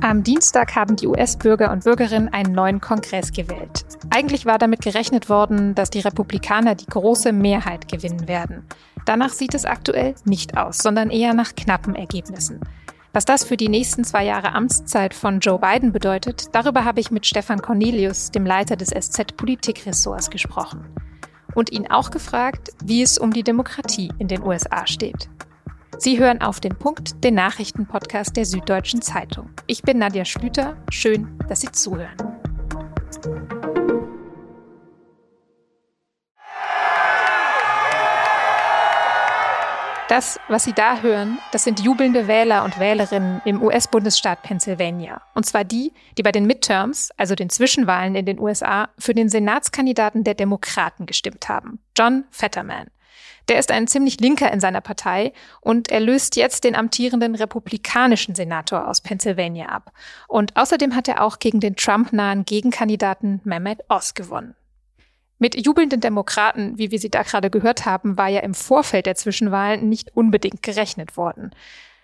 Am Dienstag haben die US-Bürger und Bürgerinnen einen neuen Kongress gewählt. Eigentlich war damit gerechnet worden, dass die Republikaner die große Mehrheit gewinnen werden. Danach sieht es aktuell nicht aus, sondern eher nach knappen Ergebnissen. Was das für die nächsten zwei Jahre Amtszeit von Joe Biden bedeutet, darüber habe ich mit Stefan Cornelius, dem Leiter des SZ-Politikressorts, gesprochen. Und ihn auch gefragt, wie es um die Demokratie in den USA steht. Sie hören auf den Punkt, den Nachrichtenpodcast der Süddeutschen Zeitung. Ich bin Nadja Schlüter. Schön, dass Sie zuhören. Das, was Sie da hören, das sind jubelnde Wähler und Wählerinnen im US-Bundesstaat Pennsylvania. Und zwar die, die bei den Midterms, also den Zwischenwahlen in den USA, für den Senatskandidaten der Demokraten gestimmt haben, John Fetterman. Der ist ein ziemlich linker in seiner Partei und er löst jetzt den amtierenden republikanischen Senator aus Pennsylvania ab. Und außerdem hat er auch gegen den Trump-nahen Gegenkandidaten Mehmet Oz gewonnen. Mit jubelnden Demokraten, wie wir sie da gerade gehört haben, war ja im Vorfeld der Zwischenwahlen nicht unbedingt gerechnet worden.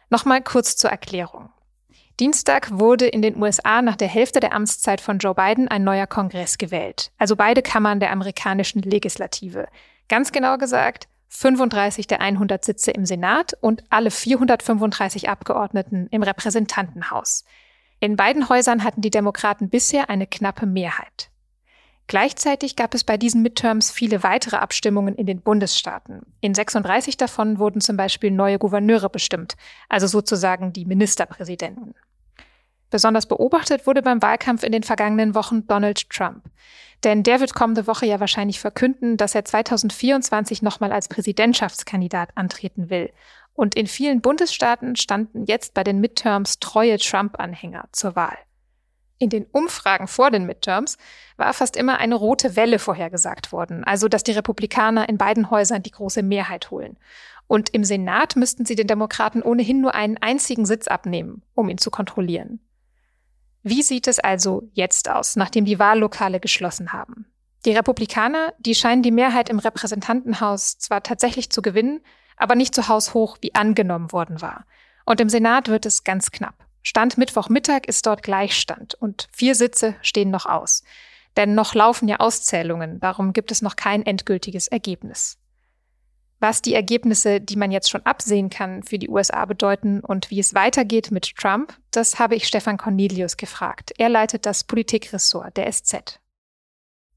Nochmal kurz zur Erklärung. Dienstag wurde in den USA nach der Hälfte der Amtszeit von Joe Biden ein neuer Kongress gewählt, also beide Kammern der amerikanischen Legislative. Ganz genau gesagt 35 der 100 Sitze im Senat und alle 435 Abgeordneten im Repräsentantenhaus. In beiden Häusern hatten die Demokraten bisher eine knappe Mehrheit. Gleichzeitig gab es bei diesen Midterms viele weitere Abstimmungen in den Bundesstaaten. In 36 davon wurden zum Beispiel neue Gouverneure bestimmt, also sozusagen die Ministerpräsidenten. Besonders beobachtet wurde beim Wahlkampf in den vergangenen Wochen Donald Trump. Denn der wird kommende Woche ja wahrscheinlich verkünden, dass er 2024 nochmal als Präsidentschaftskandidat antreten will. Und in vielen Bundesstaaten standen jetzt bei den Midterms treue Trump-Anhänger zur Wahl. In den Umfragen vor den Midterms war fast immer eine rote Welle vorhergesagt worden, also dass die Republikaner in beiden Häusern die große Mehrheit holen. Und im Senat müssten sie den Demokraten ohnehin nur einen einzigen Sitz abnehmen, um ihn zu kontrollieren. Wie sieht es also jetzt aus, nachdem die Wahllokale geschlossen haben? Die Republikaner, die scheinen die Mehrheit im Repräsentantenhaus zwar tatsächlich zu gewinnen, aber nicht so haushoch, wie angenommen worden war. Und im Senat wird es ganz knapp. Stand Mittwochmittag ist dort Gleichstand und vier Sitze stehen noch aus. Denn noch laufen ja Auszählungen, darum gibt es noch kein endgültiges Ergebnis. Was die Ergebnisse, die man jetzt schon absehen kann, für die USA bedeuten und wie es weitergeht mit Trump, das habe ich Stefan Cornelius gefragt. Er leitet das Politikressort der SZ.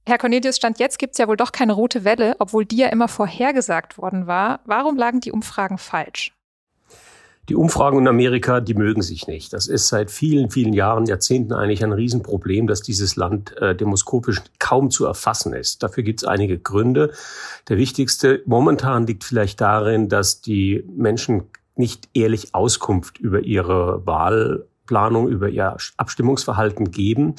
Herr Cornelius, Stand jetzt gibt es ja wohl doch keine rote Welle, obwohl die ja immer vorhergesagt worden war. Warum lagen die Umfragen falsch? Die Umfragen in Amerika, die mögen sich nicht. Das ist seit vielen, vielen Jahren, Jahrzehnten eigentlich ein Riesenproblem, dass dieses Land äh, demoskopisch kaum zu erfassen ist. Dafür gibt es einige Gründe. Der wichtigste momentan liegt vielleicht darin, dass die Menschen nicht ehrlich Auskunft über ihre Wahlplanung, über ihr Abstimmungsverhalten geben,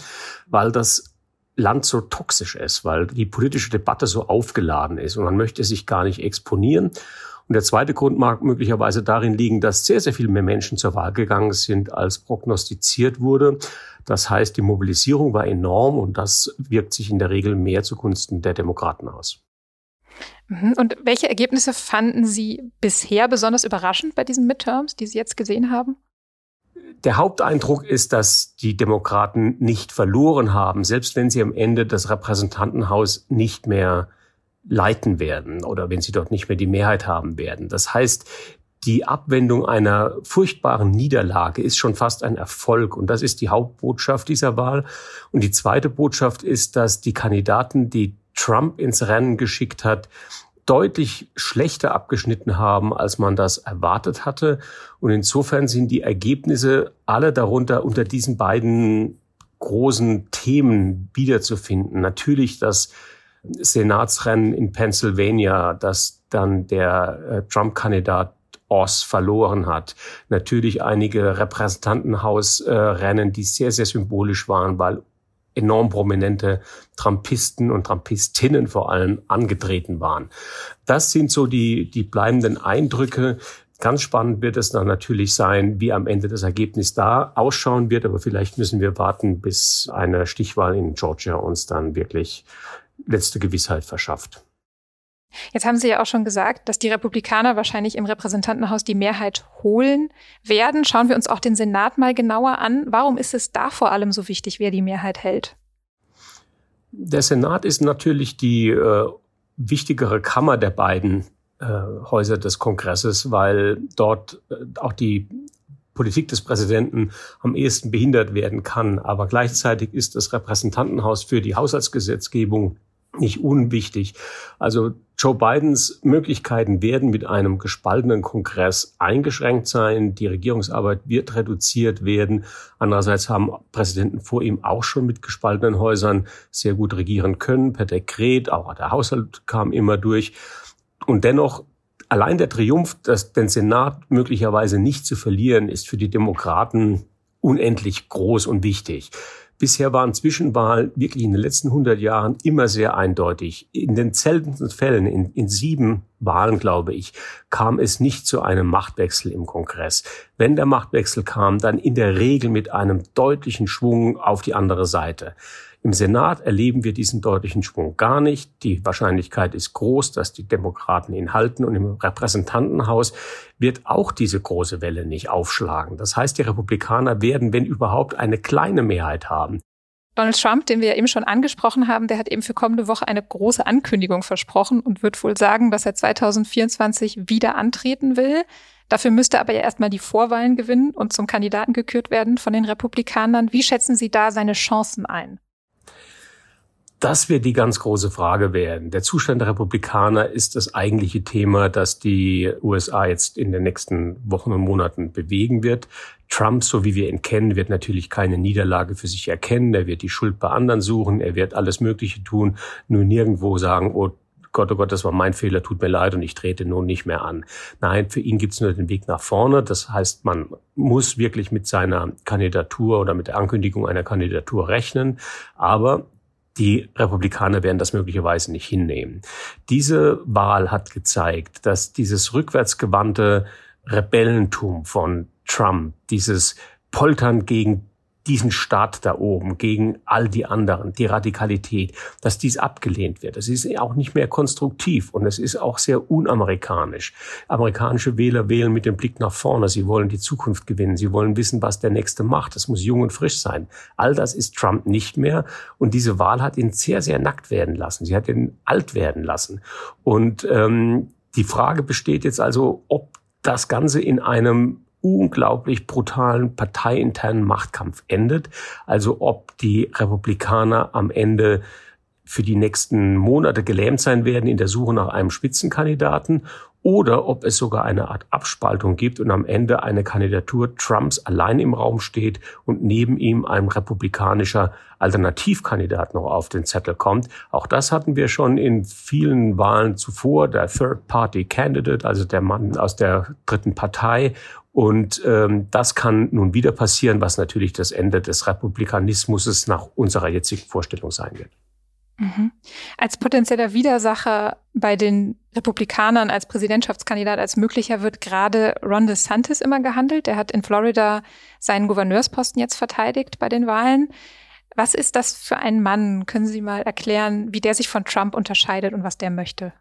weil das Land so toxisch ist, weil die politische Debatte so aufgeladen ist und man möchte sich gar nicht exponieren. Und der zweite Grund mag möglicherweise darin liegen, dass sehr, sehr viel mehr Menschen zur Wahl gegangen sind, als prognostiziert wurde. Das heißt, die Mobilisierung war enorm und das wirkt sich in der Regel mehr zugunsten der Demokraten aus. Mhm. Und welche Ergebnisse fanden Sie bisher besonders überraschend bei diesen Midterms, die Sie jetzt gesehen haben? Der Haupteindruck ist, dass die Demokraten nicht verloren haben, selbst wenn sie am Ende das Repräsentantenhaus nicht mehr leiten werden oder wenn sie dort nicht mehr die Mehrheit haben werden. Das heißt, die Abwendung einer furchtbaren Niederlage ist schon fast ein Erfolg. Und das ist die Hauptbotschaft dieser Wahl. Und die zweite Botschaft ist, dass die Kandidaten, die Trump ins Rennen geschickt hat, deutlich schlechter abgeschnitten haben, als man das erwartet hatte. Und insofern sind die Ergebnisse alle darunter unter diesen beiden großen Themen wiederzufinden. Natürlich das Senatsrennen in Pennsylvania, das dann der äh, Trump-Kandidat Oz verloren hat. Natürlich einige Repräsentantenhausrennen, die sehr, sehr symbolisch waren, weil enorm prominente Trumpisten und Trumpistinnen vor allem angetreten waren. Das sind so die, die bleibenden Eindrücke. Ganz spannend wird es dann natürlich sein, wie am Ende das Ergebnis da ausschauen wird. Aber vielleicht müssen wir warten, bis eine Stichwahl in Georgia uns dann wirklich letzte Gewissheit verschafft. Jetzt haben Sie ja auch schon gesagt, dass die Republikaner wahrscheinlich im Repräsentantenhaus die Mehrheit holen werden. Schauen wir uns auch den Senat mal genauer an. Warum ist es da vor allem so wichtig, wer die Mehrheit hält? Der Senat ist natürlich die äh, wichtigere Kammer der beiden äh, Häuser des Kongresses, weil dort äh, auch die Politik des Präsidenten am ehesten behindert werden kann. Aber gleichzeitig ist das Repräsentantenhaus für die Haushaltsgesetzgebung nicht unwichtig. Also Joe Bidens Möglichkeiten werden mit einem gespaltenen Kongress eingeschränkt sein. Die Regierungsarbeit wird reduziert werden. Andererseits haben Präsidenten vor ihm auch schon mit gespaltenen Häusern sehr gut regieren können, per Dekret. Auch der Haushalt kam immer durch. Und dennoch allein der Triumph, dass den Senat möglicherweise nicht zu verlieren, ist für die Demokraten unendlich groß und wichtig. Bisher waren Zwischenwahlen wirklich in den letzten 100 Jahren immer sehr eindeutig. In den seltensten Fällen, in, in sieben Wahlen, glaube ich, kam es nicht zu einem Machtwechsel im Kongress. Wenn der Machtwechsel kam, dann in der Regel mit einem deutlichen Schwung auf die andere Seite. Im Senat erleben wir diesen deutlichen Schwung gar nicht. Die Wahrscheinlichkeit ist groß, dass die Demokraten ihn halten und im Repräsentantenhaus wird auch diese große Welle nicht aufschlagen. Das heißt, die Republikaner werden, wenn überhaupt, eine kleine Mehrheit haben. Donald Trump, den wir eben schon angesprochen haben, der hat eben für kommende Woche eine große Ankündigung versprochen und wird wohl sagen, dass er 2024 wieder antreten will. Dafür müsste aber ja erstmal die Vorwahlen gewinnen und zum Kandidaten gekürt werden von den Republikanern. Wie schätzen Sie da seine Chancen ein? Das wird die ganz große Frage werden. Der Zustand der Republikaner ist das eigentliche Thema, das die USA jetzt in den nächsten Wochen und Monaten bewegen wird. Trump, so wie wir ihn kennen, wird natürlich keine Niederlage für sich erkennen. Er wird die Schuld bei anderen suchen. Er wird alles Mögliche tun, nur nirgendwo sagen, oh, Gott, oh Gott, das war mein Fehler, tut mir leid und ich trete nun nicht mehr an. Nein, für ihn gibt es nur den Weg nach vorne. Das heißt, man muss wirklich mit seiner Kandidatur oder mit der Ankündigung einer Kandidatur rechnen. Aber die Republikaner werden das möglicherweise nicht hinnehmen. Diese Wahl hat gezeigt, dass dieses rückwärtsgewandte Rebellentum von Trump, dieses Poltern gegen diesen Staat da oben gegen all die anderen, die Radikalität, dass dies abgelehnt wird. Das ist auch nicht mehr konstruktiv und es ist auch sehr unamerikanisch. Amerikanische Wähler wählen mit dem Blick nach vorne. Sie wollen die Zukunft gewinnen. Sie wollen wissen, was der Nächste macht. Es muss jung und frisch sein. All das ist Trump nicht mehr und diese Wahl hat ihn sehr, sehr nackt werden lassen. Sie hat ihn alt werden lassen. Und ähm, die Frage besteht jetzt also, ob das Ganze in einem unglaublich brutalen parteiinternen Machtkampf endet. Also ob die Republikaner am Ende für die nächsten Monate gelähmt sein werden in der Suche nach einem Spitzenkandidaten oder ob es sogar eine Art Abspaltung gibt und am Ende eine Kandidatur Trumps allein im Raum steht und neben ihm ein republikanischer Alternativkandidat noch auf den Zettel kommt. Auch das hatten wir schon in vielen Wahlen zuvor, der Third-Party-Candidate, also der Mann aus der dritten Partei und ähm, das kann nun wieder passieren, was natürlich das Ende des Republikanismus nach unserer jetzigen Vorstellung sein wird. Mhm. Als potenzieller Widersacher bei den Republikanern als Präsidentschaftskandidat als möglicher wird gerade Ron DeSantis immer gehandelt. Er hat in Florida seinen Gouverneursposten jetzt verteidigt bei den Wahlen. Was ist das für ein Mann? Können Sie mal erklären, wie der sich von Trump unterscheidet und was der möchte?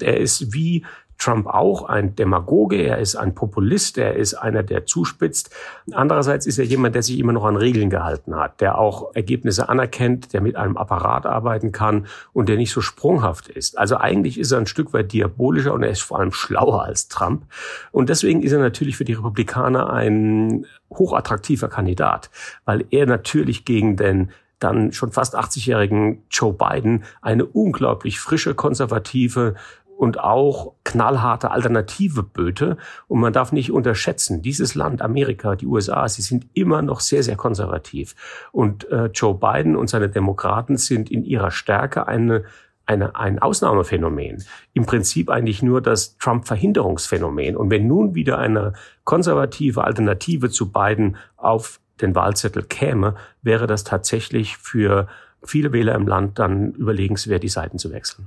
Er ist wie Trump auch ein Demagoge, er ist ein Populist, er ist einer, der zuspitzt. Andererseits ist er jemand, der sich immer noch an Regeln gehalten hat, der auch Ergebnisse anerkennt, der mit einem Apparat arbeiten kann und der nicht so sprunghaft ist. Also eigentlich ist er ein Stück weit diabolischer und er ist vor allem schlauer als Trump. Und deswegen ist er natürlich für die Republikaner ein hochattraktiver Kandidat, weil er natürlich gegen den dann schon fast 80-jährigen Joe Biden eine unglaublich frische, konservative und auch knallharte Alternative böte. Und man darf nicht unterschätzen, dieses Land, Amerika, die USA, sie sind immer noch sehr, sehr konservativ. Und äh, Joe Biden und seine Demokraten sind in ihrer Stärke eine eine, ein Ausnahmephänomen. Im Prinzip eigentlich nur das Trump-Verhinderungsphänomen. Und wenn nun wieder eine konservative Alternative zu Biden auf den Wahlzettel käme, wäre das tatsächlich für viele Wähler im Land dann überlegenswert, die Seiten zu wechseln.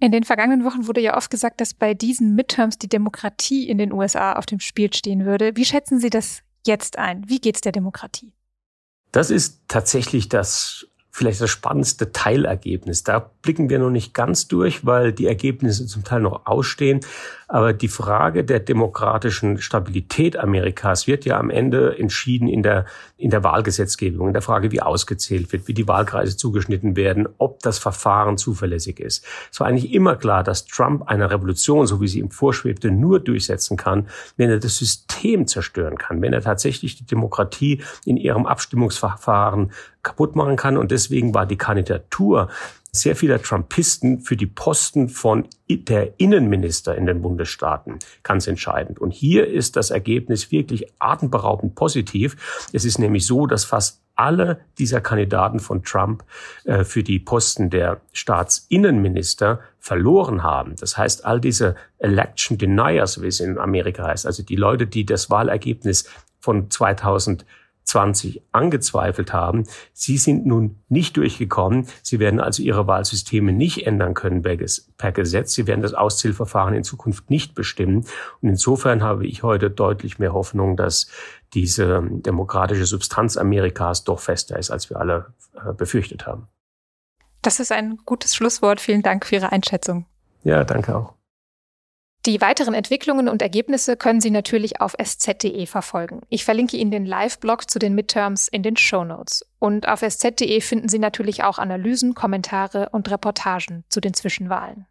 In den vergangenen Wochen wurde ja oft gesagt, dass bei diesen Midterms die Demokratie in den USA auf dem Spiel stehen würde. Wie schätzen Sie das jetzt ein? Wie geht es der Demokratie? Das ist tatsächlich das vielleicht das spannendste Teilergebnis. Da blicken wir noch nicht ganz durch, weil die Ergebnisse zum Teil noch ausstehen. Aber die Frage der demokratischen Stabilität Amerikas wird ja am Ende entschieden in der, in der Wahlgesetzgebung, in der Frage, wie ausgezählt wird, wie die Wahlkreise zugeschnitten werden, ob das Verfahren zuverlässig ist. Es war eigentlich immer klar, dass Trump eine Revolution, so wie sie ihm vorschwebte, nur durchsetzen kann, wenn er das System zerstören kann, wenn er tatsächlich die Demokratie in ihrem Abstimmungsverfahren kaputt machen kann. Und deswegen war die Kandidatur sehr vieler Trumpisten für die Posten von der Innenminister in den Bundesstaaten ganz entscheidend. Und hier ist das Ergebnis wirklich atemberaubend positiv. Es ist nämlich so, dass fast alle dieser Kandidaten von Trump äh, für die Posten der Staatsinnenminister verloren haben. Das heißt, all diese Election Deniers, wie es in Amerika heißt, also die Leute, die das Wahlergebnis von 2000 20 angezweifelt haben. Sie sind nun nicht durchgekommen. Sie werden also ihre Wahlsysteme nicht ändern können per Gesetz. Sie werden das Auszählverfahren in Zukunft nicht bestimmen. Und insofern habe ich heute deutlich mehr Hoffnung, dass diese demokratische Substanz Amerikas doch fester ist, als wir alle äh, befürchtet haben. Das ist ein gutes Schlusswort. Vielen Dank für Ihre Einschätzung. Ja, danke auch. Die weiteren Entwicklungen und Ergebnisse können Sie natürlich auf sz.de verfolgen. Ich verlinke Ihnen den Live-Blog zu den Midterms in den Show Notes. Und auf sz.de finden Sie natürlich auch Analysen, Kommentare und Reportagen zu den Zwischenwahlen.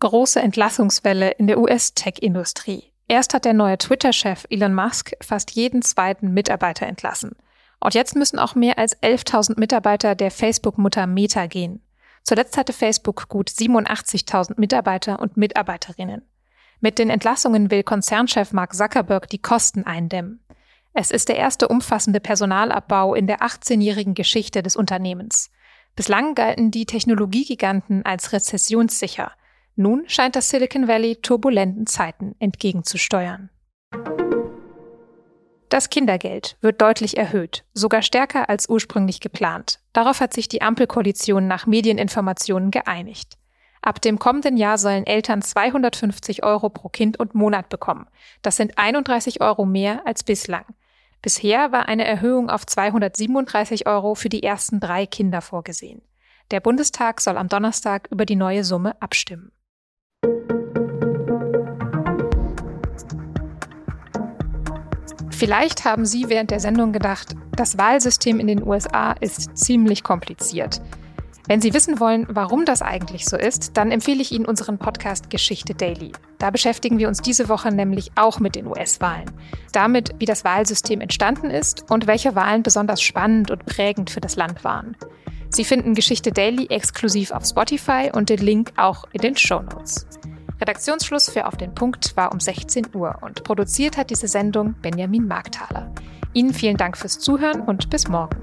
Große Entlassungswelle in der US-Tech-Industrie. Erst hat der neue Twitter-Chef Elon Musk fast jeden zweiten Mitarbeiter entlassen. Und jetzt müssen auch mehr als 11.000 Mitarbeiter der Facebook-Mutter Meta gehen. Zuletzt hatte Facebook gut 87.000 Mitarbeiter und Mitarbeiterinnen. Mit den Entlassungen will Konzernchef Mark Zuckerberg die Kosten eindämmen. Es ist der erste umfassende Personalabbau in der 18-jährigen Geschichte des Unternehmens. Bislang galten die Technologiegiganten als rezessionssicher. Nun scheint das Silicon Valley turbulenten Zeiten entgegenzusteuern. Das Kindergeld wird deutlich erhöht, sogar stärker als ursprünglich geplant. Darauf hat sich die Ampelkoalition nach Medieninformationen geeinigt. Ab dem kommenden Jahr sollen Eltern 250 Euro pro Kind und Monat bekommen. Das sind 31 Euro mehr als bislang. Bisher war eine Erhöhung auf 237 Euro für die ersten drei Kinder vorgesehen. Der Bundestag soll am Donnerstag über die neue Summe abstimmen. Vielleicht haben Sie während der Sendung gedacht, das Wahlsystem in den USA ist ziemlich kompliziert. Wenn Sie wissen wollen, warum das eigentlich so ist, dann empfehle ich Ihnen unseren Podcast Geschichte Daily. Da beschäftigen wir uns diese Woche nämlich auch mit den US-Wahlen. Damit, wie das Wahlsystem entstanden ist und welche Wahlen besonders spannend und prägend für das Land waren. Sie finden Geschichte Daily exklusiv auf Spotify und den Link auch in den Show Notes. Redaktionsschluss für Auf den Punkt war um 16 Uhr und produziert hat diese Sendung Benjamin Markthaler. Ihnen vielen Dank fürs Zuhören und bis morgen.